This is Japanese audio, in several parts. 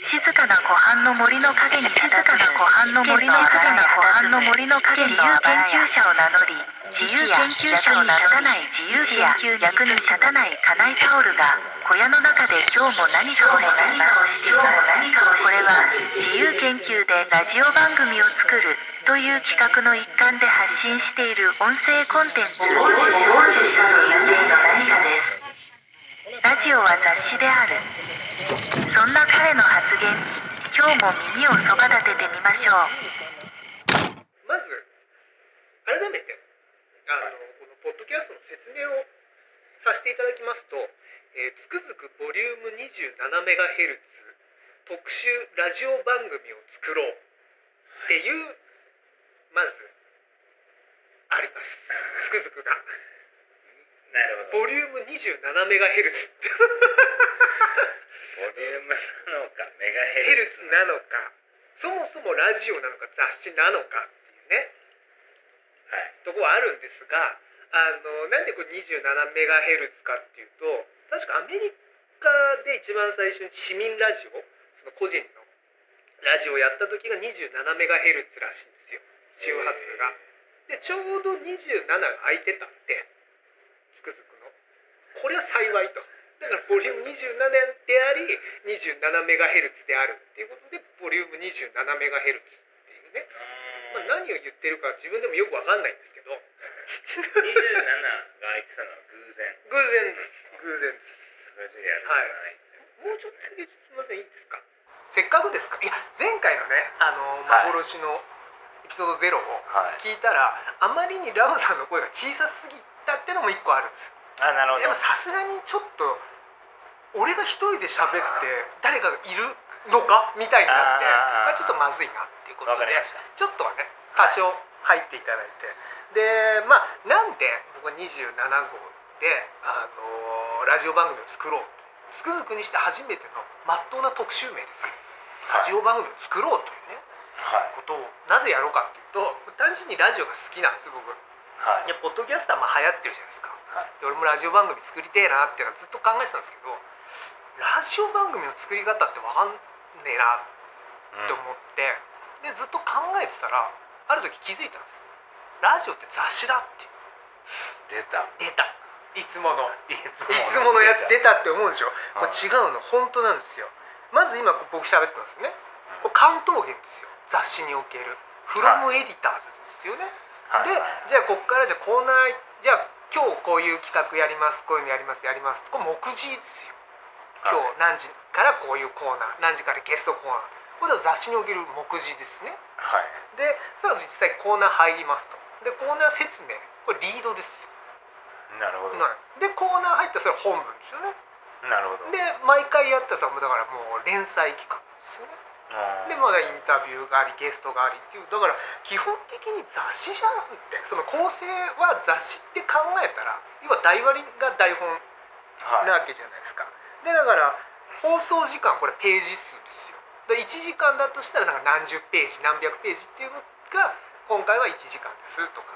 静かな湖畔の森の陰に静かな湖畔の森の静かな湖畔の森の陰に自由研究者を名乗り自由研究者に立たない自由研究役に立たない金井タオルが小屋の中で今日も何かをしています。これは自由研究でラジオ番組を作るという企画の一環で発信している音声コンテンツを傍受したと言っている何かです。ラジオは雑誌である。そんな彼の発言に今日も耳をそば立ててみましょう。まず改めてあのこのポッドキャストの説明をさせていただきますと「えーつくづくボリューム 27MHz 特集ラジオ番組を作ろう」っていうまずあります。つくづくが。なるほど。ボリューム 27MHz ってボリュームなのかメガヘヘルツルツなのか。そもそもラジオなのか雑誌なのかっていうね。はい。とこはあるんですがあのなんでこれ 27MHz かっていうと確かアメリカで一番最初に市民ラジオその個人のラジオをやった時が 27MHz らしいんですよ。周波数が。でちょうど27が空いてたんでつくづくの。これは幸いと。だからボリューム27であり 27MHz であるっていうことでボリューム 27MHz っていうね、まあ、何を言ってるか自分でもよくわかんないんですけど。27が空いてたのは偶然。偶然です。偶然です。それじゃやるしかない、もうちょっとだけすみませんいいですか？せっかくですか？いや前回のねあのはい。幻のエピソードゼロをはい。聞いたら、あまりにラムさんの声が小さすぎたってのも一個ある。んですあなるほど。でもさすがにちょっと俺が一人で喋って誰かがいるのかみたいになってあちょっとまずいなっていうことでちょっとはね多少入っていただいて、でまあなんで僕は27号で、あのーラジオ番組を作ろうつくづくにして初めてのまっとうな特集名ですよ。ラジオ番組を作ろうというねはい。ことをなぜやろうかっていうと単純にラジオが好きなんです僕はい。でポッドキャストはまあ流行ってるじゃないですか。はい。で俺もラジオ番組作りてえなっていうのはずっと考えてたんですけどラジオ番組の作り方って分かんねえなって思って、でずっと考えてたらある時気づいたんですよ。ラジオって雑誌だって。出た。出た。いつもの。いいつものやつ出たって思うでしょこれはい違うの。本当なんですよ。まず今僕喋ってますね。これ関東源ですよ。雑誌における。フロムエディターズですよね、はいでじゃあここからじゃあコーナーじゃあ今日こういう企画やりますこういうのやりますやります。これ目次ですよ。今日何時からこういうコーナー何時からゲストコーナー。これは雑誌における目次ですね。はい。でさあ実際コーナー入りますと。でコーナー説明。これリードですよ、なるほど。はい。でコーナー入ったらそれ本文ですよね。なるほど。で毎回やったらさもうだからもう連載企画ですよねでまだインタビューがありゲストがありっていうだから基本的に雑誌じゃんってその構成は雑誌って考えたら要は台割りが台本はいなわけじゃないですか。でだから放送時間これページ数ですよ。で1時間だとしたらなんか何十ページ何百ページっていうのが今回は1時間ですとか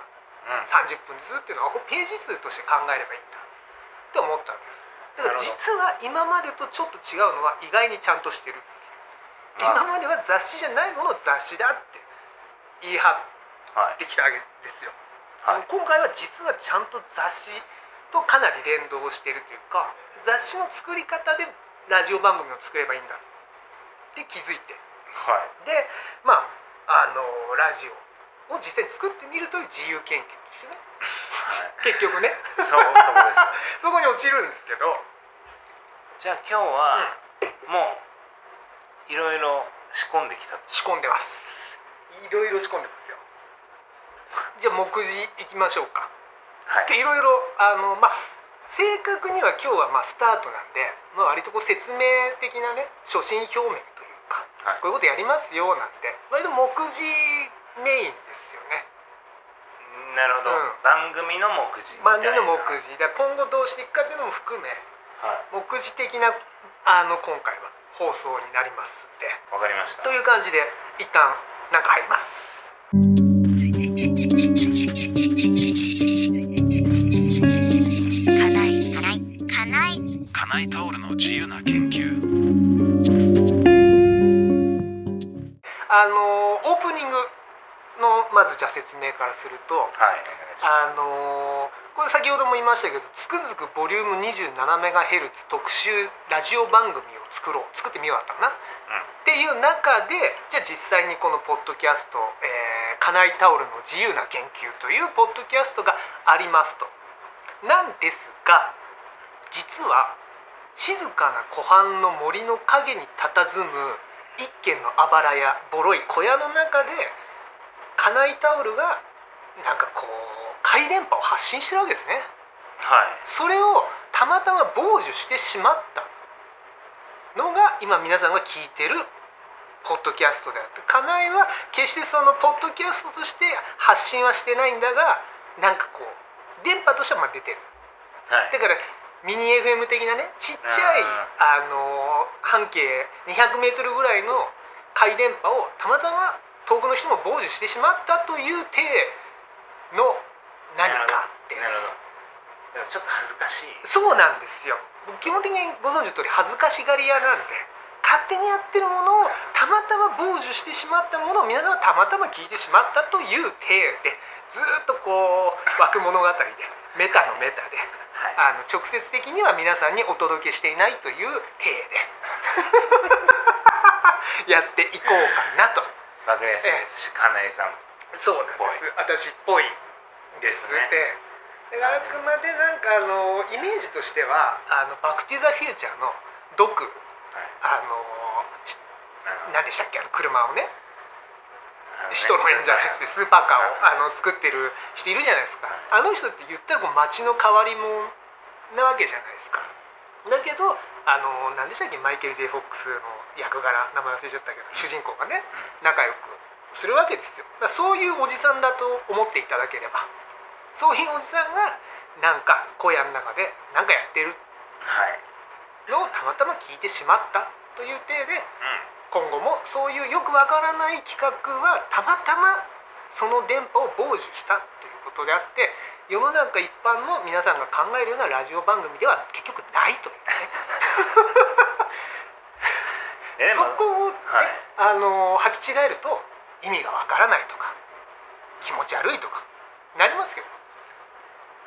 うん30分ですっていうのはこれページ数として考えればいいんだって思ったんです。だから実は今までとちょっと違うのは意外にちゃんとしてるっていう。あ今までは雑誌じゃないものを雑誌だって言い張っはいてきたわけですよ。はい。今回は実はちゃんと雑誌とかなり連動してるというか雑誌の作り方でラジオ番組を作ればいいんだって気づいて。はい。でまああのラジオを実際に作ってみるという自由研究ですよね。結局ね。そうそこですよ そこに落ちるんですけど。じゃあ今日はもういろいろ仕込んできた。仕込んでます。いろいろ仕込んでますよ。じゃあ目次いきましょうか。はい。いろいろあのまあ正確には今日はまあスタートなんで、まあ、割とこう説明的なね初心表明というかはい。こういうことやりますよなんて割と目次メインですよね。なるほど、うん。番組の目次みたいな。番組の目次。だから今後どうしていくかっていうのも含めはい。目次的なあの今回は放送になりますんで。わかりました。という感じで一旦なんか入ります。金井金井金井金井タオルの自由な研究。あのオープニングのまずじゃあ説明からするとはいあのこれ先ほども言いましたけどつくづくボリューム 27MHz 特集ラジオ番組を作ろう。作ってみようだったかな、っていう中でじゃあ実際にこのポッドキャスト「えー、カナイタオルの自由な研究」というポッドキャストがありますと。なんですが実は静かな湖畔の森の陰に佇む一軒のあばら屋ボロい小屋の中でカナイタオルがなんかこう回電波を発信してるわけですね。はい。それをたまたま傍受してしまったのが今皆さんが聞いてるポッドキャストであってカナイは決してそのポッドキャストとして発信はしてないんだがなんかこう電波としてはまあ出てる。はい。だからミニ FM 的なねちっちゃいあの半径 200m ぐらいの回電波をたまたま遠くの人も傍受してしまったという体の何かですなるほど。ちょっと恥ずかしい。そうなんですよ。僕基本的にご存知の通り恥ずかしがり屋なんで勝手にやってるものをたまたま傍受してしまったものを皆さんがたまたま聞いてしまったという体でずーっとこう湧く物語で メタのメタではい。あの直接的には皆さんにお届けしていないという体で やっていこうかなと。わかりやすいです。し金井さんそうなんです。私っぽいですね。ええだからあくまでなんかあのイメージとしては「あのバック・トゥ・ザ・フューチャー」のドクあのし何でしたっけ？あの車をね。シトロエンじゃなくてスーパーカーをあの作ってる人いるじゃないですか。あの人って言ったらこう街の変わり者なわけじゃないですか。だけどあの何でしたっけ？マイケル・ジェイ・フォックスの役柄。名前忘れちゃったけど主人公がね仲良くするわけですよ。だそういうおじさんだと思っていただければそういうおじさんがなんか小屋の中で何かやってる。はい。のをたまたま聞いてしまったという体でう今後もそういうよくわからない企画はたまたまその電波を傍受したということであって世の中一般の皆さんが考えるようなラジオ番組では結局ないというね。そこを、ねはい。あの履き違えると意味がわからないとか気持ち悪いとかなりますけど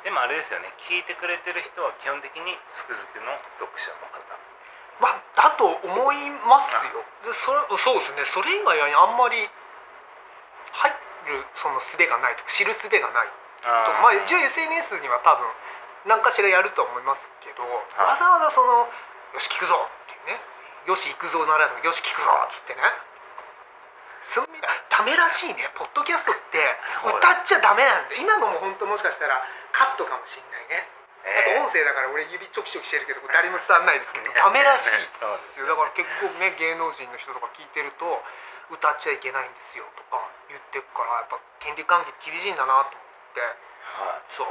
でもあれですよね。聞いてくれてる人は基本的につくづくの読者の方。まあだと思いますよ。でそれそうですね。それ以外はあんまり入るその術がないとか知る術がない。とまあ一応 SNS には多分何かしらやると思いますけど、わざわざその「よし聞くぞ」っていうね「よし行くぞ」ならぬ「よし聞くぞ」っつってねダメらしいね。ポッドキャストって歌っちゃダメなんで今のも本当もしかしたらカットかもしれないね。あとえ音声だから俺指ちょきちょきしてるけど誰も伝わんないですけどねダメらしいですよ。だから結構ね芸能人の人とか聞いてると歌っちゃいけないんですよとか言ってっからやっぱ権利関係厳しいんだなと思って。ーはい。そう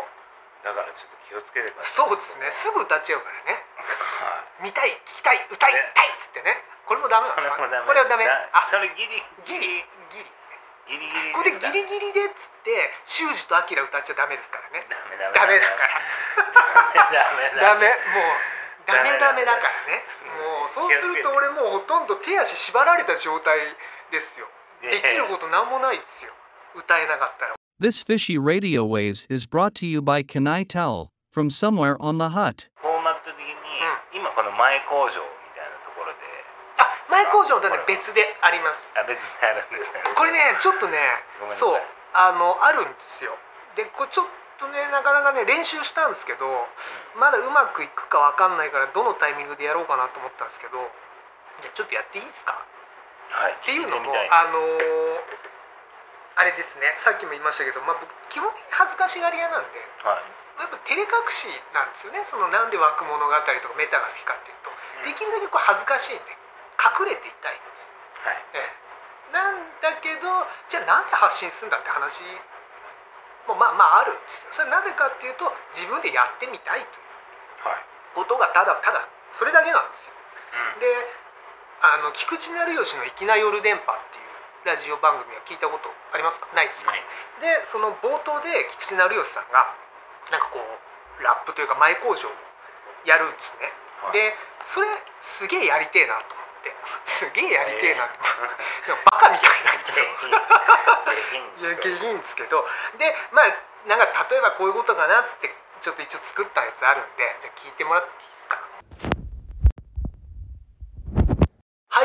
だからちょっと気をつけてくださいそうですね。すぐ歌っちゃうからね。はい。見たい聞きたい歌いたいっつってね。これもダメなんですか？これはダメ。だあそれギリギリ。ギリ。ギリギリこれギリギリでっつって修二とアキラ歌っちゃダメですからね。ダメダメダメ。だから。ダメダメ。もうダメだからね。うんもうそうすると俺もうほとんど手足縛られた状態ですよ。できることなんもないですよ。歌えなかったら This fishy radio waves is brought to you by Kanai Towel from somewhere on the hut. フォーマット的に、今この前工場みたいなところで。あ前工場とはね別であります。あ別にあるんですね。これねちょっとねごめんなさい。そうあのあるんですよ。でこれちょっとねなかなかね練習したんですけどまだうまくいくかわかんないからどのタイミングでやろうかなと思ったんですけどじゃあちょっとやっていいですか？はいっていうのもあのーあれですね。さっきも言いましたけど、まあ、僕基本的に恥ずかしがり屋なんではい。やっぱ照れ隠しなんですよね。そのなんで湧く物語とかメタが好きかっていうと。できるだけこう恥ずかしいんで隠れていたいんです。はい。ええ、なんだけどじゃあなんで発信するんだって話もまあまああるんですよ。それなぜかっていうと自分でやってみたいというはい。ことがただただそれだけなんですよ。うん。であの菊池成吉の「粋な夜電波」っていうラジオ番組は聞いたことありますか？ないですか？ないです。でその冒頭で菊池成吉さんがなんかこうラップというか前工場をやるんですね、はい。でそれすげえやりてえなと思って すげえやりてえなって、でもバカみたいなんだけどいや下品ですけど。でまあなんか例えばこういうことかなっつってちょっと一応作ったやつあるんでじゃあ聞いてもらっていいですか？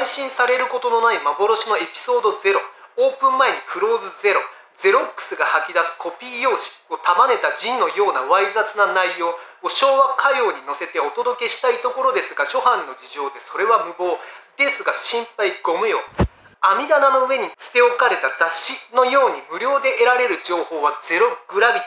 配信されることのない幻のエピソード0オープン前にクローズゼロ。ゼロックスが吐き出すコピー用紙を束ねたジンのようなわい雑な内容。を昭和歌謡に乗せてお届けしたいところですが初版の事情でそれは無謀。ですが心配ご無用。網棚の上に捨て置かれた雑誌のように無料で得られる情報はゼログラビテ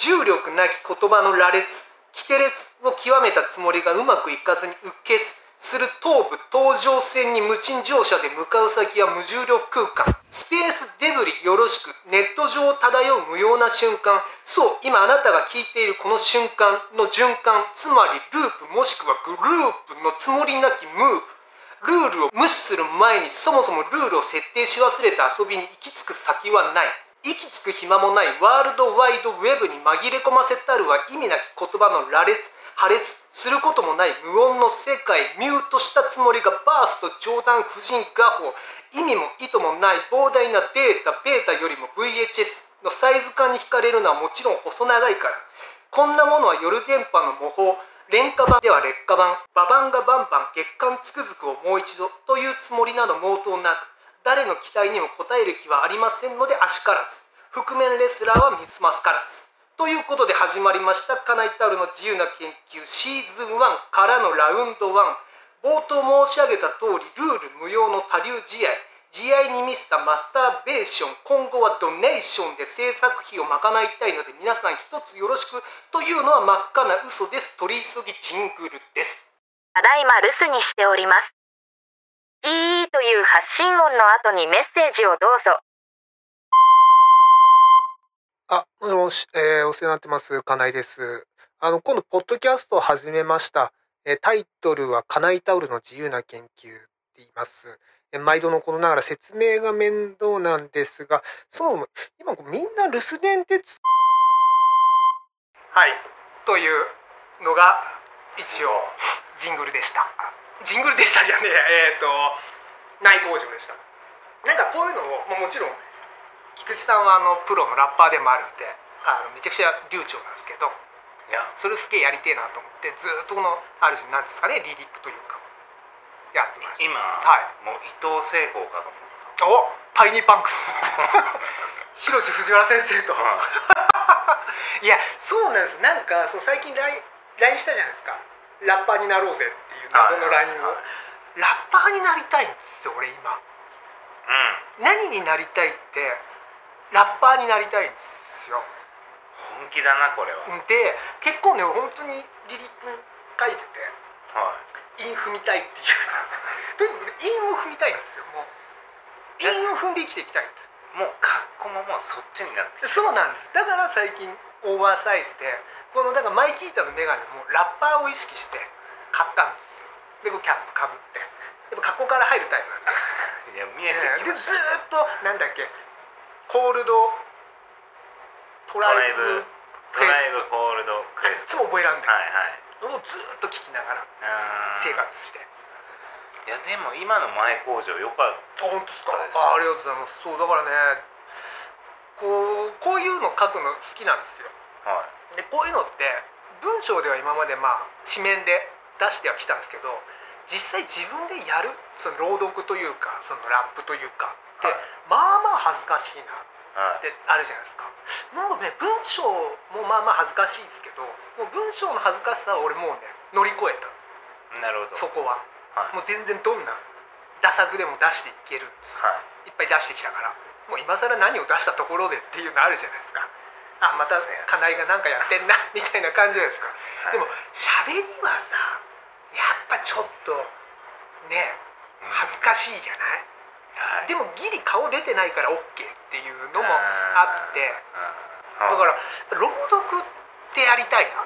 ィ。重力なき言葉の羅列。規定列を極めたつもりがうまくいかずにうっ血。する東部東上線に無賃乗車で向かう先は無重力空間。スペースデブリよろしくネット上漂う無用な瞬間。そう今あなたが聞いているこの瞬間の循環。つまりループもしくはグループのつもりなきムーブ。ルールを無視する前にそもそもルールを設定し忘れた遊びに行き着く先はない。行き着く暇もないワールドワイドウェブに紛れ込ませたるは意味なき言葉の羅列。破裂することもない無音の世界ミュートしたつもりがバースト冗談婦人画法。意味も意図もない膨大なデータベータよりも VHS のサイズ感に惹かれるのはもちろん細長いから。こんなものは夜電波の模倣廉価版では劣化版ババンがバンバン月刊つくづくをもう一度というつもりなど毛頭なく誰の期待にも応える気はありませんのであしからず。覆面レスラーはミスマスからず。ということで始まりましたカナイタウルの自由な研究シーズン1からのラウンド1冒頭申し上げた通りルール無用の多流試合。試合に見せたマスターベーション。今後はドネーションで制作費を賄いたいので皆さん一つよろしくというのは真っ赤な嘘です。取り急ぎジングルです。ただいま留守にしております。ピーという発信音の後にメッセージをどうぞ。あ、もしもし、えーお世話になってます、金井です。あの、今度、ポッドキャストを始めました。えータイトルは、金井タオルの自由な研究って言います。えー毎度のことながら説明が面倒なんですが、そもそも、今、こうみんな留守電ってつはい、というのが、一応、ジングルでした。ジングルでしたじゃねえ、えっ、と、内工場でした。なんかこういうのを、まあもちろん、菊池さんはあのプロのラッパーでもあるんであのめちゃくちゃ流暢なんですけどいや。それすげえやりてえなと思ってずーっとこのある種なんですかねリリックというかやってました。今、はい。もう伊藤聖子かと思っおタイニーパンクス。広瀬藤原先生と。た、い。やそうなんです。なんかそう最近 LINE, したじゃないですか。ラッパーになろうぜっていう謎の LINE を、はい。ラッパーになりたいんですよ俺今。うん。何になりたいってラッパーになりたいんですよ。本気だなこれは、で結構ね本当にリリック書いてては韻踏みたいっていう。とにかくね韻を踏みたいんですよもう。韻を踏んで生きていきたいんです。い、もう格好ももうそっちになってそうなんです。だから最近オーバーサイズでこのだからマイキータのメガネもラッパーを意識して買ったんです。よでこうキャップかぶって。やっぱ格好から入るタイプなんで。いや見えてきでましずーっとなんだっけコールドトライブ。たドライブコールドクエスつも覚えらんで。はいはい。もうずーっと聞きながら生活して。いやでも今の前工場よかっあ本当ですか？そうですあありがとうございます。そうだからねこうこういうの書くの好きなんですよ。たはい。でこういうのって文章では今までまあ紙面で出してはきたんですけど実際自分でやるその朗読というかそのラップというかって、はいまあまあ恥ずかしいなはい。ってあるじゃないですか。もうね文章もまあまあ恥ずかしいですけどもう文章の恥ずかしさは俺もうね乗り越えた。なるほど。そこは。はい。もう全然どんな打作でも出していけるはい。いっぱい出してきたから。もう今更何を出したところでっていうのあるじゃないですか。あまた金井がなんかやってんな みたいな感じじゃないですか。はい。でも喋りはさやっぱちょっとねうん。恥ずかしいじゃない、はい。でもギリ顔出てないから OK っていうのもあって。うんだから朗読ってやりたいな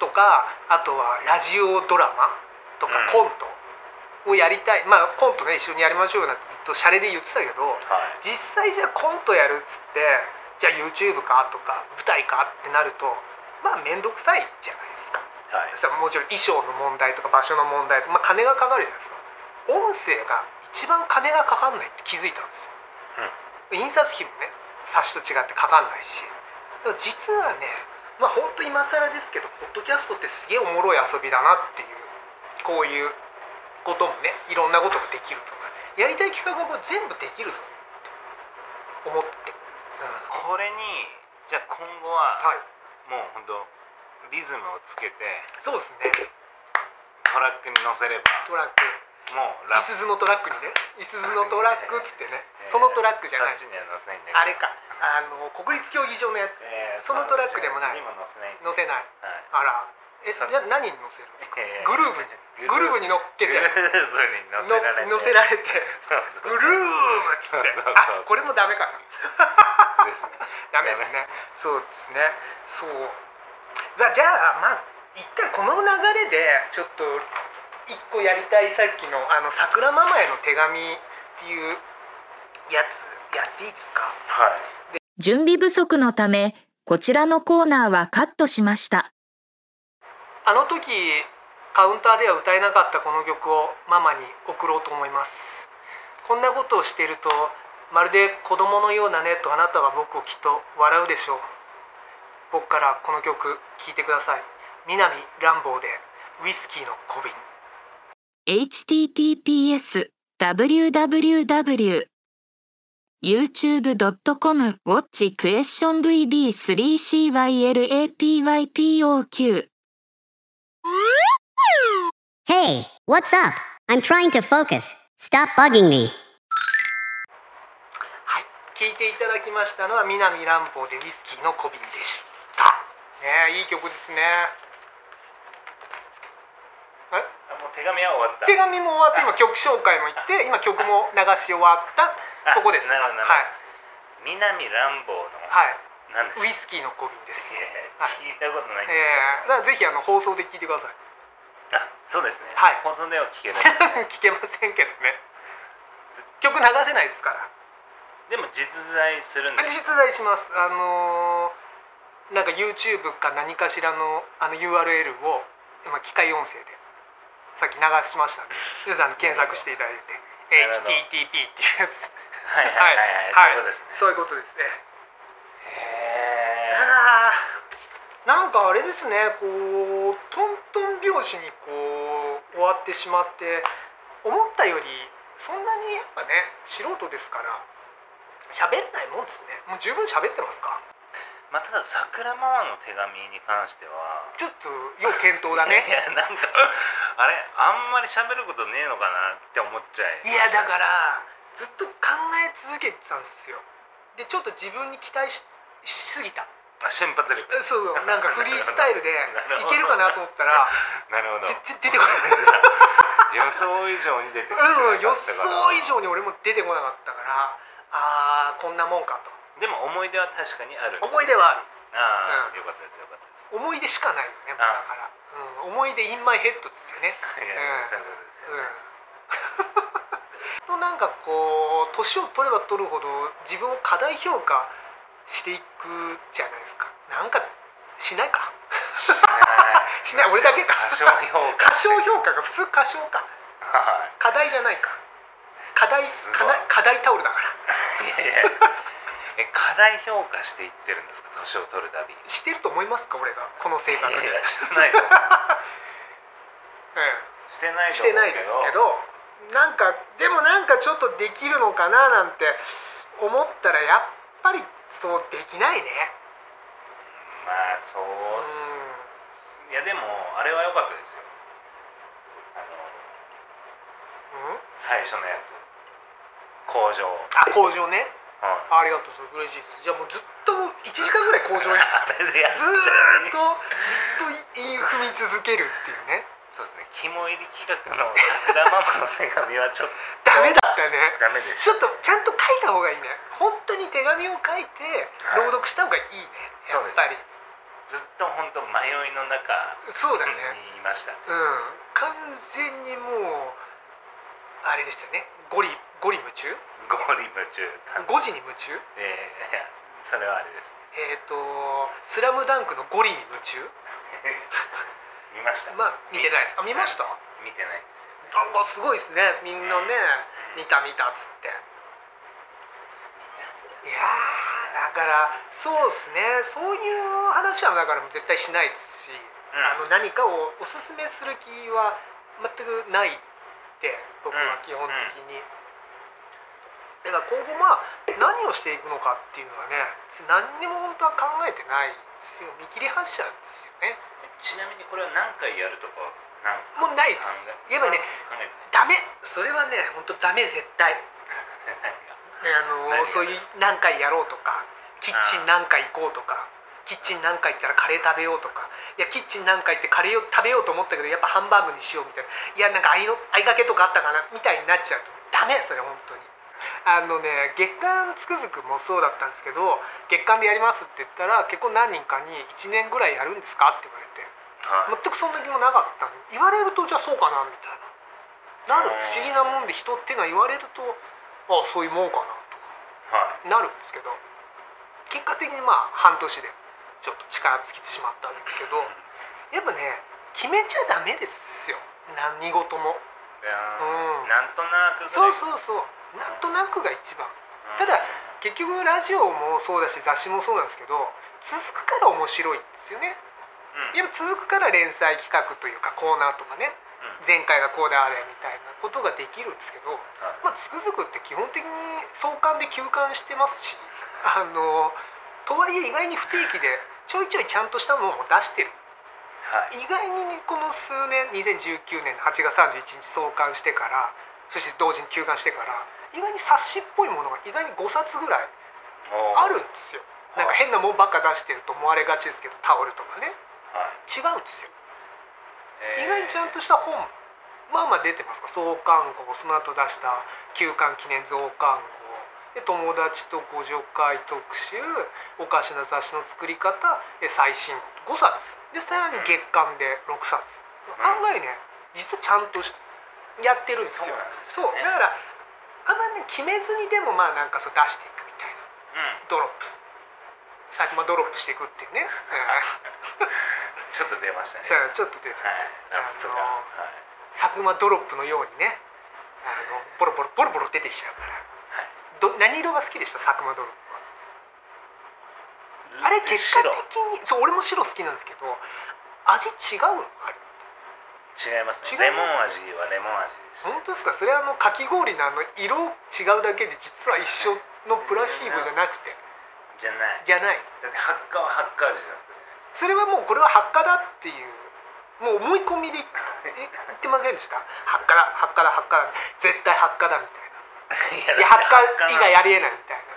とかあとはラジオドラマとかうん。コントをやりたい、まあコントね一緒にやりましょうよなんてずっとシャレで言ってたけどはい。実際じゃあコントやるっつってじゃあ YouTube かとか舞台かってなるとまあ面倒くさいじゃないですか。はい。さもちろん衣装の問題とか場所の問題とか、まあ、金がかかるじゃないですか音声が一番金がかかんないって気づいたんですよ、印刷費もね冊子と違ってかかんないし。実はねまあ本当今更ですけどポッドキャストってすげえおもろい遊びだなっていうこういうこともねいろんなことができるとかやりたい企画が全部できるぞと思って、うん、これにじゃあ今後ははい。もう本当リズムをつけてそうですね。トラックに乗せればトラックもうラップ。いすゞのトラックにね。いすゞのトラックっつってね。そのトラックじゃない。そっちには乗せないんだけど。あれか。あの国立競技場のやつ。えーそのトラックでもない。にも乗せないんで乗せない。はい。あら。えじそゃあ何に乗せるんですかえー。グルーブに。グルーブ。に乗っけて。グルーブに乗せられて。の乗せられて。そうそうグルーブっつって。そうそうそうあこれもダメかな。です。ね。ダメです。ねそうですね。そう。まあじゃあまあ一回この流れでちょっと一個やりたいさっきのあの桜ママへの手紙っていうやつやっていいですか？はい。準備不足のため、こちらのコーナーはカットしました。あの時カウンターでは歌えなかったこの曲をママに送ろうと思います。こんなことをしているとまるで子供のようだねとあなたは僕をきっと笑うでしょう。僕からこの曲聴いてください。南ランボーでウイスキーの小瓶 https www youtube.com watch question vb3cylapypoq Hey, what's up? I'm trying to focus. Stop bugging me. はい聴いていただきましたのは南ランボーでウイスキーの小瓶でしたねえいい曲ですねえあもう手紙は終わった。手紙も終わって今曲紹介も行って今曲も流し終わったあとこです。なるほどはい。南乱暴のはい。ウイスキーの小瓶です。聞いたことないんえですー、だからぜひあの放送で聞いてください。けど、あそうですね、はい。放送では聞けない 聞けませんけどね。曲流せないですから。でも実在するんです実在します。あのーなんか YouTube か何かしらのあの URL を今機械音声でさっき流しました。皆さん検索していただいて。HTTP っていうやつ。はいはいはいはい、そういうことですね。そういうことです。ねへあー。なんかあれですね。こうトントン拍子にこう終わってしまって思ったよりそんなにやっぱね素人ですから喋れないもんですね。もう十分喋ってますか？まあただ桜ママの手紙に関してはちょっと要検討だ いねやなんかあれあんまり喋ることねえのかなって思っちゃいいやだからずっと考え続けてたんですよ。でちょっと自分に期待ししすぎた。あ瞬発力。そう なんかフリースタイルでなるほど。いけるかなと思ったら なるほど。全然出てこない。予想以上に出てきてうん、予なかったから。想以上に俺も出てこなかったからあーこんなもんかでも思い出は確かにあるんですと思い出はある。ああ、うん。よかったですよかったです。思い出しかないよねもうだから、うん、思い出インマイヘッドですよねいや、うん。そういうことですよね、うん。なんかこう年を取れば取るほど自分を過大評価していくじゃないですか。なんかしないか？しない。しない。俺だけか。過小評価。過小評価が普通過小か。は課題じゃないか。課題すごい。課題課題タオルだから。いいやいやえ過大評価していってるんですか？年を取るたびしてると思いますか？俺が。この性格で、いやいやしてないと思ううん。してないとしてないですけどなんかでもなんかちょっとできるのかななんて思ったらやっぱりそうできないね。まあそうっす。いやでもあれは良かったですよ。あのうん、うん、最初のやつ。工場。あ工場ね。はいありがとうそれ嬉しい。ですじゃあもうずっと1時間ぐらい工場 やっちずーっとずっとい踏み続けるっていうね。そうですね。肝入り企画の桜ママの手紙はちょっと。ダメだったね。ダメでしちょっとちゃんと書いた方がいいね。本当に手紙を書いてはい。朗読した方がいいね、やそうです。っぱり。ずっと本当迷いの中そうだね。いました。うん。完全にもうあれでしたよねゴリゴリ夢中？ゴリ夢中。5時に夢中？えーいやそれはあれですね。えっ、と「スラムダンクのゴリに夢中？見ました。まあ見てないです。あ見ました？見てないんですよ。ねなんかすごいですね。みんなね見た見たっつって。いやーだからそうですね。そういう話はだから絶対しないですし、あの何かをおすすめする気は全くないって僕は基本的に、だから今後まあ何をしていくのかっていうのはね何にも本当は考えてないですよ。見切り発車ですよね。ちなみにこれは何回やるとかもうないです。言えばねダメ。それはね本当ダメ絶対。あのそういう何回やろうとかキッチン何回行こうとかキッチン何回行ったらカレー食べようとか。いやキッチン何回行ってカレーを食べようと思ったけどやっぱハンバーグにしようみたいな。いやなんか愛の愛がけとかあったかな？みたいになっちゃうと。ダメそれ本当に。あのね月刊つくづくもそうだったんですけど月刊でやりますって言ったら結構何人かに1年ぐらいやるんですか？って言われて。はい。全くそんな気もなかったの。に言われるとじゃあそうかなみたいな。なる不思議なもんで人っていうのは言われるとああそういうもんかなとか。はい。なるんですけど。結果的にまあ半年でちょっと力尽きてしまったわけですけどやっぱね決めちゃダメですよ。何事も。うん。ーなんとなくそうそうそう。なんとなくが一番。うん。ただ結局ラジオもそうだし雑誌もそうなんですけど続くから面白いんですよね。うん。やっぱ続くから連載企画というかコーナーとかね。うん。前回がこうであれみたいなことができるんですけどはい。まあ、つくづくって基本的に創刊で休刊してますしあのとはいえ意外に不定期でちょいちょいちゃんとしたものも出してる。はい。意外にこの数年2019年の8月31日創刊してからそして同時に休刊してから意外に冊子っぽいものが意外に5冊ぐらいあるんですよ。なんか変なもんばっか出してると思われがちですけどタオルとかね。はい。違うんですよ。えー。意外にちゃんとした本まあまあ出てます。か創刊号その後出した休刊記念増刊号で友達とご助会特集おかしな雑誌の作り方え最新号5冊。でさらに月刊で6冊、ん。案外ね実はちゃんとしやってるんです。よそう。だからあんまりね決めずにでもまあなんかそう出していくみたいな。うん。ドロップ。最近まあドロップしていくっていうね、うん。ちょっと出ましたね。ちょっと出てはい。ラップがあのはい。佐久間ドロップのようにねあのボロボロボロボロ出てきちゃうから。はいど何色が好きでした？佐久間ドロップは。あれ結果白的にそう俺も白好きなんですけど味違うの？あれ違います違います？ねレモン味はレモン味です。本当ですか？それはあのかき氷のあの色違うだけで実は一緒のプラシーボじゃなくて。じゃない。じゃない。だってハッカはハッカ味だったじゃないですか。それはもうこれは発火だっていうもう思い込みでえ言ってませんでした？発火だ発火だ発火だ。絶対発火だみたいないや発火以外ありえないみたいな。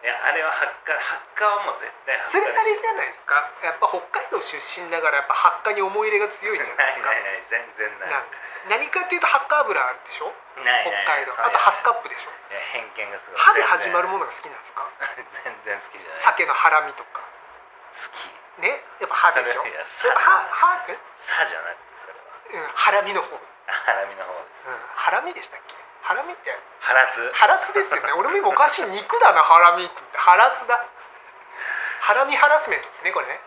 いやあれはハッカハッカはもう絶対ハッカそれあれじゃないですか？やっぱ北海道出身だからやっぱ発火に思い入れが強いんじゃないですか？ないない全然ない。なん何かっていうとハッカ油でしょ？ないない北海道。あとハスカップでしょ？いや偏見がすごい。歯で始まるもものが好きなんですか？全然好きじゃない鮭のハラミとか。好き。ね？やっぱ歯でしょ？ややっぱ歯歯え？さじゃなくてそれは。うんハラミの方、うん、ハラミの方です。ハラミでしたっけ？ハラミって？ハラス。ハラスですよね。俺も今おかしい。肉だなハラミって。ハラスだ。ハラミハラスメントですねこれね。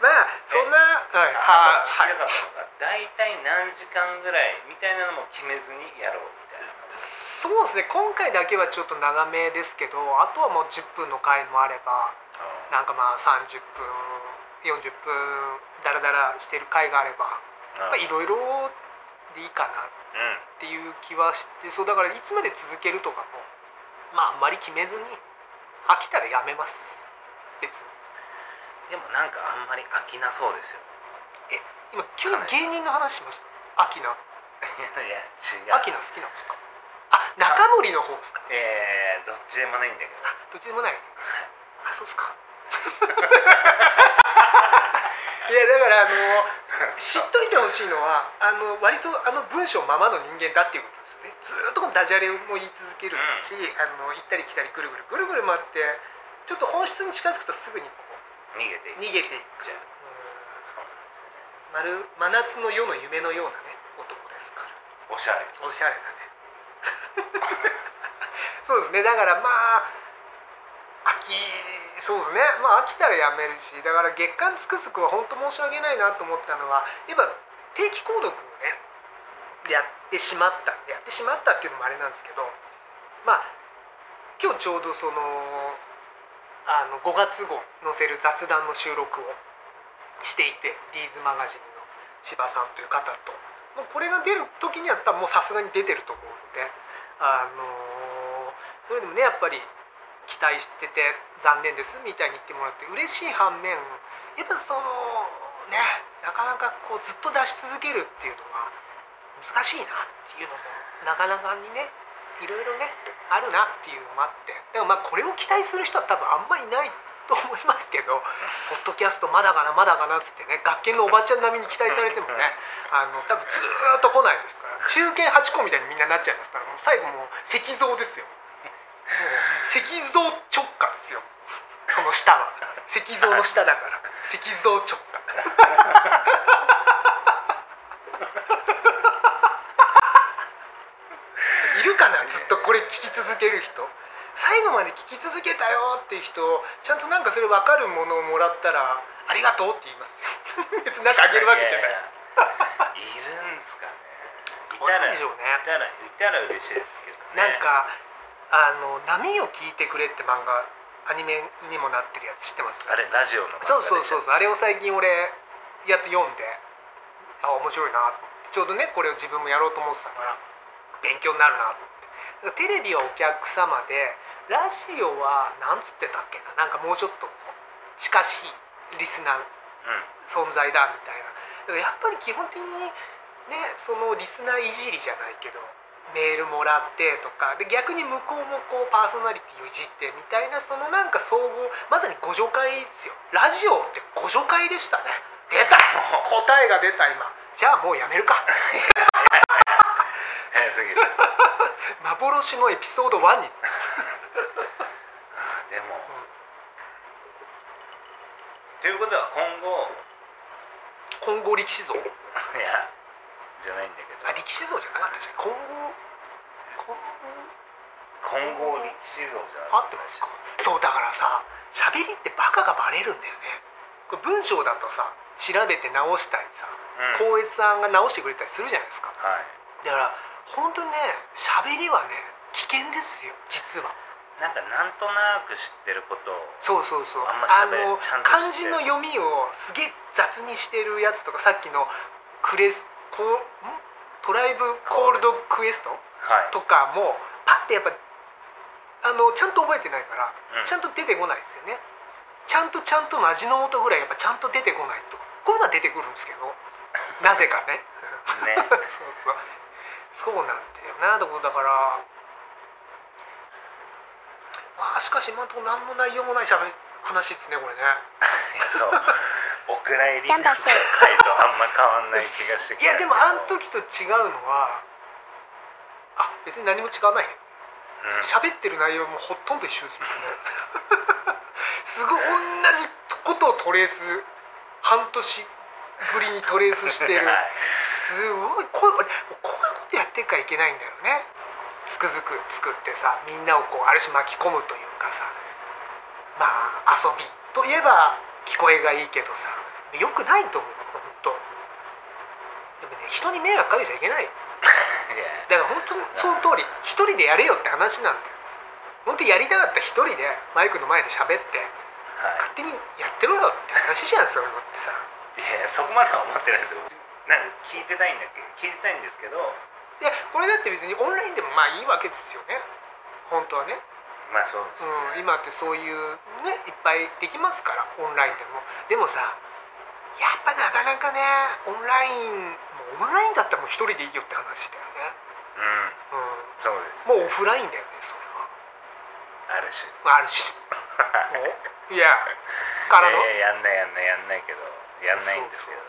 まあそんなはい。ははい大体何時間ぐらいみたいなのも決めずにやろうみたいな。そうですね。今回だけはちょっと長めですけどあとはもう10分の回もあればなんかまあ30分40分ダラダラしてる回があればあいろいろでいいかなうんっていう気はしてそうだからいつまで続けるとかもまああんまり決めずに飽きたらやめます。別に。でもなんかあんまり飽きなそうですよ。今急に芸人の話しました？アキナいや違う。アキナ好きなんですか？あ中森の方ですか？えー、どっちでもないんだけど。あどっちでもない。あそうですか。い やだからあの知っといてほしいのはあの割とあの文章ままの人間だっていうことですよね。ずーっとこのダジャレも言い続けるし、あの行ったり来たりぐるぐるぐるぐる回ってちょっと本質に近づくとすぐにこ逃げていく。う逃げていっちゃう。そうなんですよね。うんまる真夏の夜の夢のようなね男ですから。おしゃれ。おしゃれだね。そうですね。だからまあ飽きそうですね。まあ飽きたらやめるしだから月刊つくづくは本当申し訳ないなと思ったのはやっぱ定期購読をねやってしまったやってしまったっていうのもあれなんですけどまあ今日ちょうどそのあの5月号載せる雑談の収録をしていてディーズマガジンの柴さんという方ともうこれが出る時には多分もうさすがに出てると思うのであのそれでもねやっぱり期待してて残念ですみたいに言ってもらって嬉しい反面やっぱそのねなかなかこうずっと出し続けるっていうのは難しいなっていうのもなかなかにねいろいろねあるなっていうのもあってでもまあこれを期待する人は多分あんまいないと思いますけどポッドキャストまだかなまだかなっつってね学研のおばちゃん並みに期待されてもねあの多分ずーっと来ないですから中堅8個みたいにみんななっちゃいますからもう最後もう石像ですよ。もう石像直下ですよ。その下は。石像の下だから。石像直下。いるかな？ずっとこれ聞き続ける人。最後まで聞き続けたよっていう人ちゃんとなんかそれ分かるものをもらったらありがとうって言いますよ。別になんかあげるわけじゃない。いるんですか ね。いたらいたらいたら嬉しいですけどね。なんかあの「波を聞いてくれ」って漫画アニメにもなってるやつ知ってます？あれラジオの漫画そうそうそうそうあれを最近俺やっと読んであ面白いなと思って。ちょうどねこれを自分もやろうと思ってたから勉強になるなと思って。テレビはお客様でラジオはなんつってたっけな？なんかもうちょっとこう近しいリスナー存在だみたいな。だからやっぱり基本的にねそのリスナーいじりじゃないけどメールもらってとかで逆に向こうもこうパーソナリティをいじってみたいなそのなんか総合まさに互助会ですよ。ラジオって互助会でしたね。出た 答えが出た今。じゃあもうやめるか。早すぎる。幻のエピソード1に。でも、ということは今後。混合力士像。いやじゃないんだけど。あ力士像じゃなかったでした混合混混合力士像じゃ合合ってますかそうだからさ喋りってバカがバレるんだよね。これ文章だとさ調べて直したりさうん。光悦さんが直してくれたりするじゃないですか。はい。だから本当にね喋りはね危険ですよ。実は。なんかなんとなく知ってることをそうそうそう。あんまあ喋のちゃんと漢字の読みをすげえ雑にしてるやつとかさっきのクレスコん？トライブコールドクエスト？はい。とかもパッてやっぱあのちゃんと覚えてないから、うん。ちゃんと出てこないですよね。ちゃんとちゃんとの味の素ぐらいやっぱちゃんと出てこないと。こういうのは出てくるんですけど なぜかね。ね。そうそう。そうなんだよな。だからだからまあしかし今のところ何の内容もないし話ですねこれね。そうお蔵入りの回とあんま変わんない気がしてきいたやでもあの時と違うのはあ別に何も違わない。ねうん。喋ってる内容もほとんど一緒ですもんね。すごい同じことをトレース半年ぶりにトレースしてる。はい。すごいこう俺こういうことやってるからいけないんだよね。つくづく作ってさみんなをこうある種巻き込むというかさ。まあ遊びといえば聞こえがいいけどさ。よくないと思う本当。でもね人に迷惑かけちゃいけない。いや。だから本当にその通り。一人でやれよって話なんだよ。本当にやりたかったら一人でマイクの前で喋っては勝手にやってろよって話じゃんそういうのってさ。いいやそこまでは思ってないですよ。なんか聞いてたいんだっけ？聞いてたいんですけど。でこれだって別にオンラインでもまあいいわけですよね。本当はねまあそうですね、うん、今ってそういうねいっぱいできますからオンラインでも。でもさやっぱなかなかねオンラインもうオンラインだったらもう一人でいいよって話だよね、うん。うそうですん、もうオフラインだよねそれあるし。はあるし。おいやからの？やんないやんないやんないけど。やんないんですけど。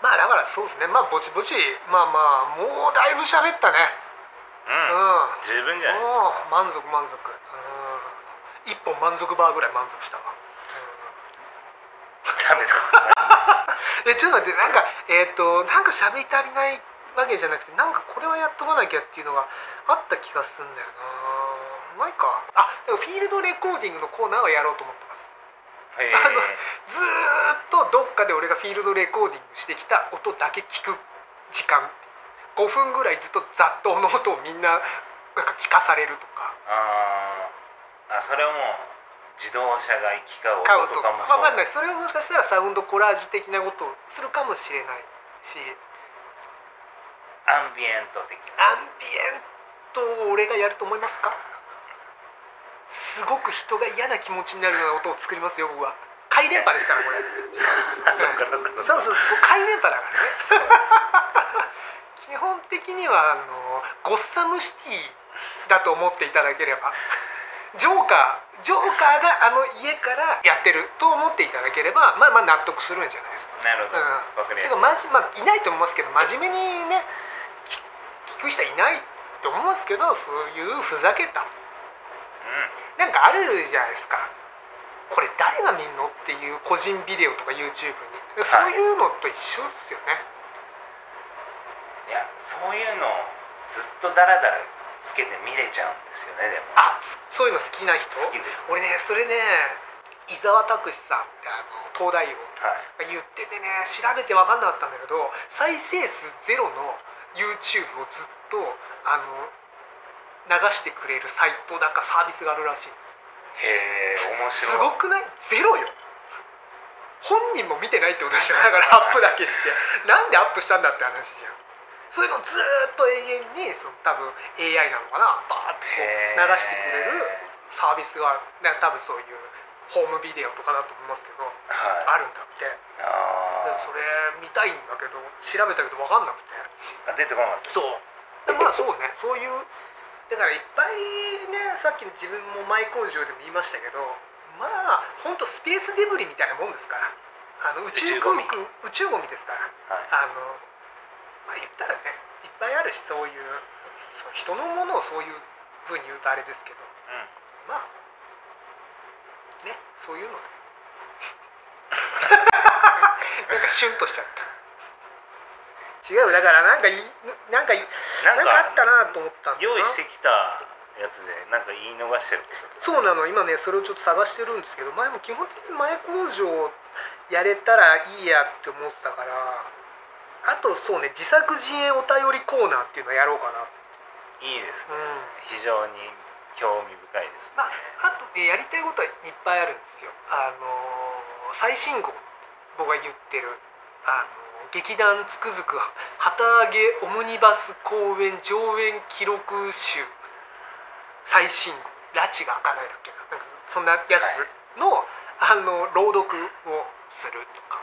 まあだからそうですね。まあぼちぼちまあまあもうだいぶ喋ったねううん。ん十分じゃないですもか。う満足満足。うん。一本満足バーぐらい満足したわ、食べたことないんですで ちょっと待ってなんかえっ、となんか喋り足りないわけじゃなくてなんかこれはやっとかなきゃっていうのがあった気がするんだよな。ないか。あでもフィールドレコーディングのコーナーはやろうと思ってます。あのずーっとどっかで俺がフィールドレコーディングしてきた音だけ聞く時間5分ぐらいずっと雑踏の音をみんななんか聞かされるとか。あー。あそれはもう自動車が行き交う音とかも分かんない。それはもしかしたらサウンドコラージュ的なことをするかもしれないし。アンビエント的な。アンビエントを俺がやると思いますか？すごく人が嫌な気持ちになるような音を作りますよ僕は。回電波ですからこれ。あ そっかそっか。そっかそうそう。回電波だからね基本的にはあのゴッサムシティだと思っていただければジョーカージョーカーがあの家からやってると思っていただければまあまあ納得するんじゃないですか。なるほど、うん。わかりてやすい。かまじ、まあ、いないと思いますけど真面目にね聞聞く人はいないと思いますけどそういうふざけた。なんかあるじゃないですか。これ誰が見んの？っていう個人ビデオとか YouTube に。そういうのと一緒ですよね、うん、いやそういうのをずっとダラダラつけて見れちゃうんですよねでも。あそそういうの好きな人？好きです。俺ねそれね伊沢拓司さんってあの東大王。はい。言っててね調べて分かんなかったんだけど再生数ゼロの YouTube をずっとあの流してくれるサイトだかサービスがあるらしいんです。へえ面白い。すごくない？ゼロよ。本人も見てないってことでしょ。だからアップだけして。なんでアップしたんだって話じゃんそういうのずーっと永遠にその多分 AI なのかなバーって流してくれるサービスがある。ね多分そういうホームビデオとかだと思いますけどはい。あるんだって。それ見たいんだけど調べたけど分かんなくて。出てこなかった。そう。でまあそうね。そういうだからいっぱいねさっきの自分も前工場でも言いましたけどまあ本当スペースデブリみたいなもんですから。あの宇宙空宇宙ゴミですから。はい。あのまあ言ったらねいっぱいあるしそういう人のものをそういうふうに言うとあれですけどうん。まあねそういうので。なんかシュンとしちゃった。違うだからなんかいなんかいなんかあっかたなと思ったんだな。用意してきたやつでなんか言い逃してるそうなの今ねそれをちょっと探してるんですけど前も基本的に前工場やれたらいいやって思ってたからあとそうね自作自演お便りコーナーっていうのやろうかな。いいですね。うん。非常に興味深いですね。まあ、あとねやりたいことはいっぱいあるんですよ。あのー最新号僕が言ってるあのー劇団つくづく旗揚げオムニバス公演上演記録集。最新号。拉致が開かないだっけな。なんかそんなやつの、あの朗読をするとか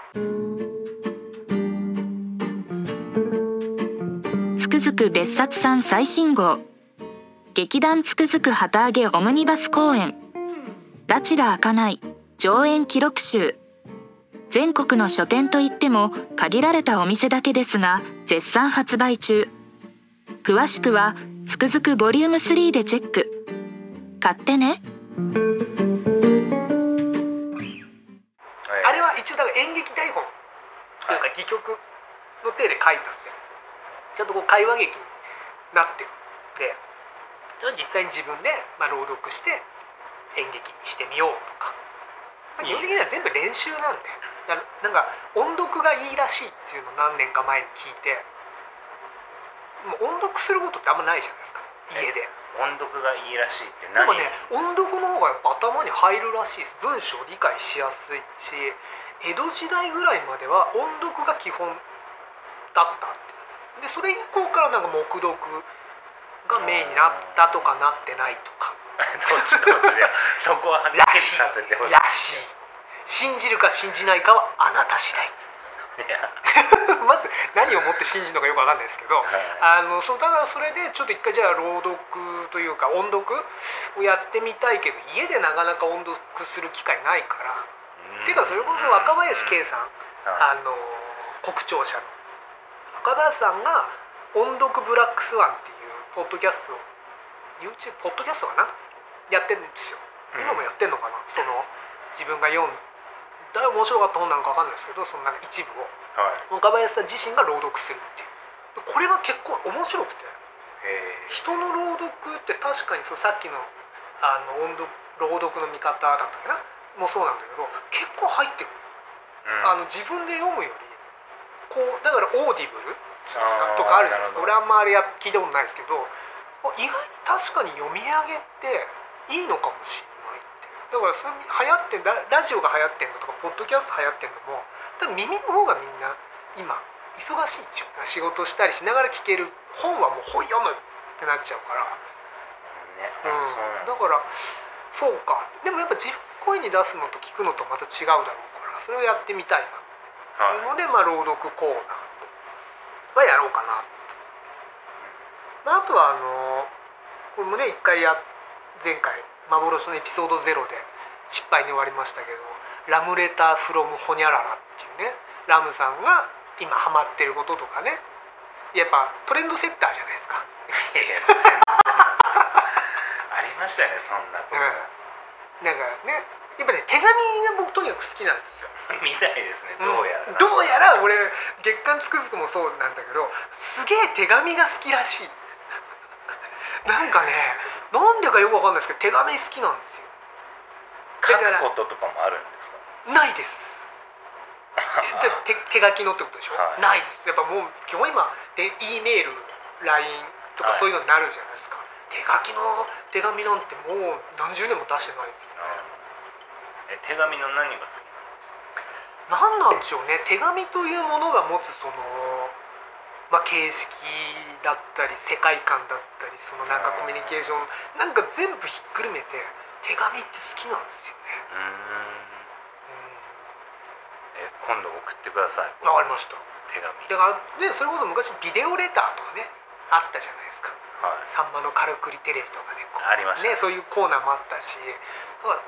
く別冊さん最新号。劇団つくづく旗揚げオムニバス公演。拉致が開かない。上演記録集。全国の書店といっても限られたお店だけですが絶賛発売中。詳しくはつくづくボリューム3でチェック。買ってね。あれは一応だから演劇台本というか戯曲の体で書いたんでちゃんとこう会話劇になってるんで実際に自分で、まあ、朗読して演劇にしてみようとか、まあ基本的には全部練習なんで。だなんか音読がいいらしいっていうのを何年か前に聞いてもう音読することってあんまないじゃないですか。家で。音読がいいらしいって何？なんかね音読の方がやっぱ頭に入るらしいです。文章を理解しやすいし江戸時代ぐらいまでは音読が基本だったってでそれ以降からなんか黙読がメインになったとかなってないとか。どっちどっちでそこははっきりらしいさせてほしい。らしい。信じるか信じないかはあなた次第。いや。まず何をもって信じるのかよくわかんないですけどはいあのそうだからそれでちょっと一回じゃあ朗読というか音読をやってみたいけど家でなかなか音読する機会ないから。っていうかそれこそ若林圭さんはあの国庁舎の若林さんが「音読ブラックスワン」っていうポッドキャストを YouTube ポッドキャストかな？やってるんですよ。今もやってんのかな？その自分が読んだ面白かった本なんかわかんないですけどそのなんか一部を。はい。若林さん自身が朗読するっていう。でこれが結構面白くて。へ人の朗読って確かにそうさっきのあの音読朗読の見方だったっけな？もそうなんだけど結構入ってくる。うん。あの自分で読むよりこうだから Audible とかあるじゃないですか？俺あんまあれや聞いたことないですけど意外に確かに読み上げっていいのかもしれないって。だからそれ流行ってんだラジオが流行ってんのとかポッドキャスト流行ってんのも多分耳の方がみんな今忙しいんですよ仕事したりしながら聞ける本はもう本読むってなっちゃうから。ね、うん。だからそうか。でもやっぱ自分声に出すのと聞くのとまた違うだろうからそれをやってみたいなはいとい。うので、まあ、朗読コーナーはやろうかなって。まあ、あとはあのこれもね一回や前回幻のエピソードゼロで失敗に終わりましたけど「ラムレターフロムホニャララ」っていうねラムさんが今ハマってることとかね。やっぱトレンドセッターじゃないですか。ありましたよねそんなこ。と、うん、なんかねやっぱね手紙が僕とにかく好きなんですよ。みたいですね。どうやら、んどうやら俺月刊つくづくもそうなんだけどすげえ手紙が好きらしい。なんかねなんでかよくわかんないですけど手紙好きなんですよ。書くこととかもあるんですか？ないです。で手手書きのってことでしょ、はい。ないです。やっぱもう基本今で E メール LINE とかはい。そういうのになるじゃないですか、手書きの手紙なんてもう何十年も出してないですねえ手紙の何が好きなんですか？何なんでしょうね。手紙というものが持つその、まあ、形式だったり世界観だったりそのなんかコミュニケーションなんか全部ひっくるめて手紙って好きなんですよね。うーん。うん。え今度送ってください。わかりました。手紙。だからねそれこそ昔ビデオレターとかねあったじゃないですか。はい「さんまのからくりテレビ」とかねありました。ねねそういうコーナーもあったし。だから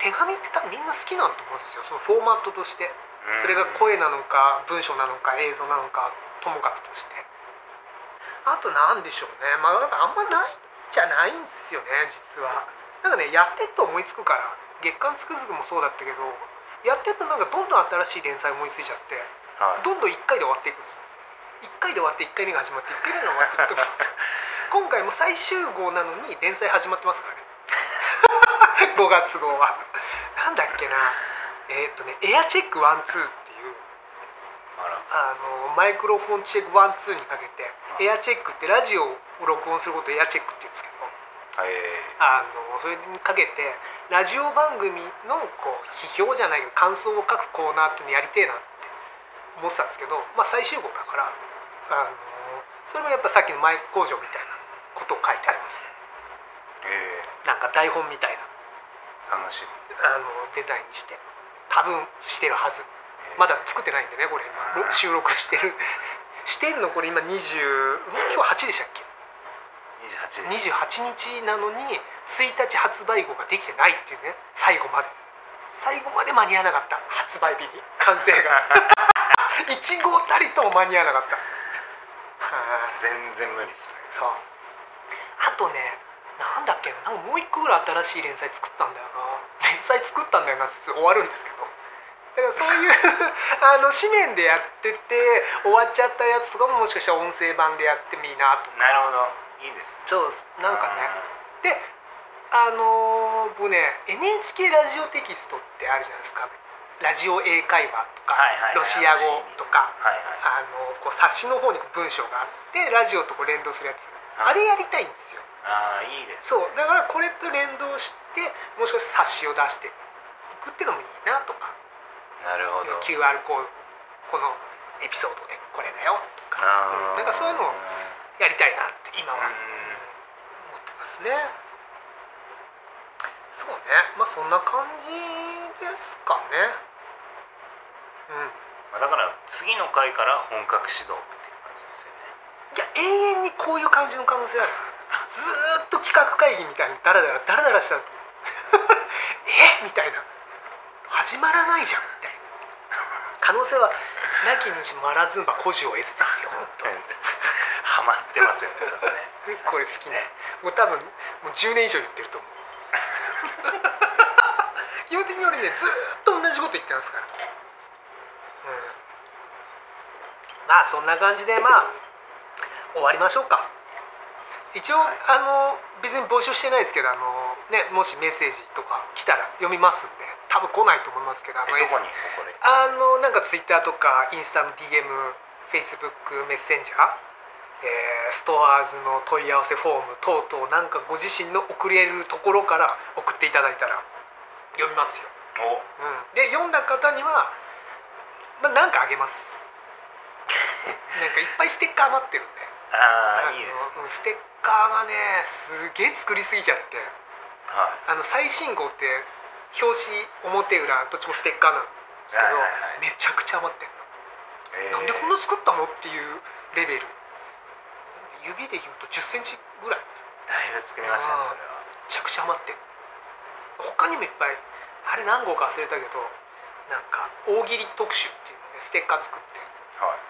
手紙って多分みんな好きなんだと思うんですよ。そのフォーマットとして。うん。それが声なのか文章なのか映像なのかともかくとして。あと何でしょうね。まあなんかあんまないじゃないんですよね実は。なんかねやってっと思いつくから月刊つくづくもそうだったけどやってるとなんかどんどん新しい連載思いついちゃってはい。どんどん1回で終わっていくんですよ。1回で終わって1回目が始まって1回目が終わっていくと。今回も最終号なのに連載始まってますからね5月号は。なんだっけな。えーっとね air check one two っていうあの microphone check one two にかけてエアチェックってラジオを録音することをエアチェックって言うんですけど。えあのそれにかけてラジオ番組のこう批評じゃないけど感想を書くコーナーっていうのやりてえなって思ってたんですけど、まあ、最終号だからあのそれもやっぱさっきのマイク工場みたいなことを書いてあります。ー、え。なんか台本みたいな。ー、楽しみ、あのデザインにして多分してるはず。えー。まだ作ってないんでねこれ収録してる。してんのこれ今20今日8でしたっけ？28日28日なのに1日発売号ができてないっていうね。最後まで。最後まで間に合わなかった。発売日に。完成が。1号たりとも間に合わなかった。はい。全然無理っすね。そう。あとねなんだっけななんかもう一個ぐらい新しい連載作ったんだよな。連載作ったんだよなつつ終わるんですけど。だからそういう あの紙面でやってて終わっちゃったやつとかももしかしたら音声版でやってもいいなとか。なるほど。いいですね。そうなんかね。であのー僕ね NHK ラジオテキストってあるじゃないですか。ラジオ英会話とか、はいはいはい。ロシア語とか。はいはい。あのこう冊子の方に文章があってラジオとこう連動するやつ、はい。あれやりたいんですよああいいですそうだからこれと連動してもしかして冊子を出していくっていうのもいいなとか。なるほど。QR コードこのエピソードでこれだよとか。うんなんかそういうのをやりたいなって今は。うん思ってますね。そうね。まあそんな感じですかね。うん。まあだから次の回から本格指導っていう感じですよね。いや永遠にこういう感じの可能性あるずーっと企画会議みたいにダラダラダラダラした。え？みたいな。始まらないじゃんみたいな。可能性はなきにしもあらずんば孤児を得ずですよ本当に。ハマってますよねね。これ好きね。もう多分もう10年以上言ってると思う。基本的に俺ねずーっと同じこと言ってますから。うん。まあそんな感じでまあ終わりましょうか一応あの別に募集してないですけどあのねもしメッセージとか来たら読みますんで多分来ないと思いますけどあのえどこにこれあのなんかツイッターとかインスタの DM、フェイスブックメッセンジャー、えーストアーズの問い合わせフォーム等々なんかご自身の送れるところから送っていただいたら読みますよ。おうん、で読んだ方には、まあ、なんかあげます。なんかいっぱいステッカー余ってるんで。ああいいです。ステッカーがねすげえ作りすぎちゃって。はあの最新号って表紙表裏どっちもステッカーなんですけど、はいはいはい。めちゃくちゃ余ってんの。い、えー。なんでこんな作ったのっていうレベル。指で言うと1 0ンチぐらい。めだいぶ作りましたねそれちゃくちゃ余ってる他にもいっぱいあれ何号か忘れたけどなんか大喜利特集っていうのでステッカー作ってははい。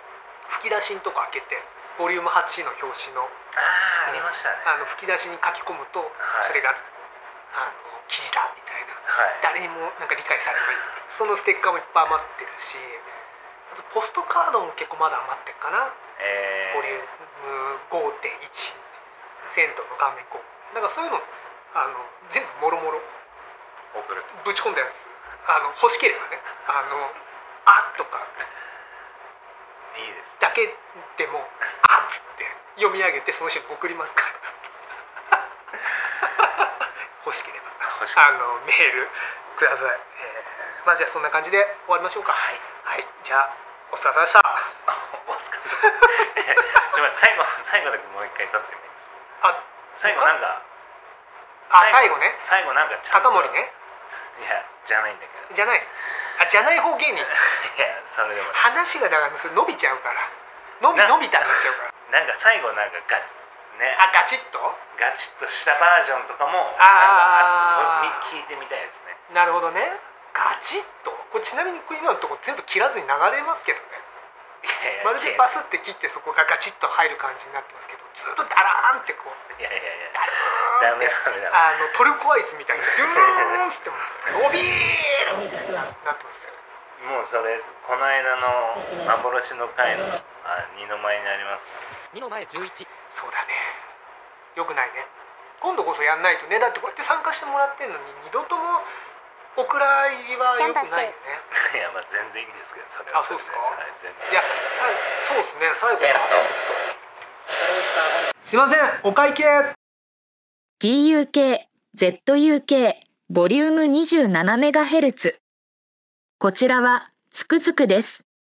吹き出しんとこ開けてボリューム8の表紙の。ああありましたね。あの吹き出しに書き込むと、い。それがあの記事だみたいな。はい。誰にもなんか理解されない。そのステッカーもいっぱい余ってるしあとポストカードも結構まだ余ってるかな。えー、ボリューム5.1銭湯の画面5だからそういうのあの全部もろもろ。ぶち込んだやつ。あの欲しければね。あの「あ」とかいいです。だけでも「あ」っつって読み上げてその人に送りますから。欲しければ。あのメールください、えーまあじゃあそんな感じで終わりましょうか。はい。はい。じゃあお疲れ様でした。お疲れ様えちょっと待って最後 最後だけもう一回立ってもいいですか？あ最後なんかあ最後ね。最後なんかちゃんと高森ね。いやじゃないんだけど。じゃないあじゃない方芸人？いやそれでもね。話がだからそれ伸びちゃうから。伸びな伸びたになっちゃうから。なんか最後なんかガチね。あガチッと？ガチッとしたバージョンとかもああ聞いてみたいですね。なるほどね。ガチッと？これちなみに今のところ全部切らずに流れますけどねまるでバスって切ってそこがガチッと入る感じになってますけどずっとダラーンってこういやいやいや。ダダラーンってメダメダメ。あのトルコアイスみたいに ドゥーンって伸びーなってますよ。もうそれこの間の幻の回のあ二の舞になります2の前11そうだね。よくないね。今度こそやんないとね。だってこうやって参加してもらってんのに二度ともお蔵入りはよくないよね いやまあ全然いいんですけどそれはあそうっすか？はい全然。じゃあさそうですね。最後すいませんお会計。DUK、ZUK、ボリューム 27MHz。こちらは、つくづくです。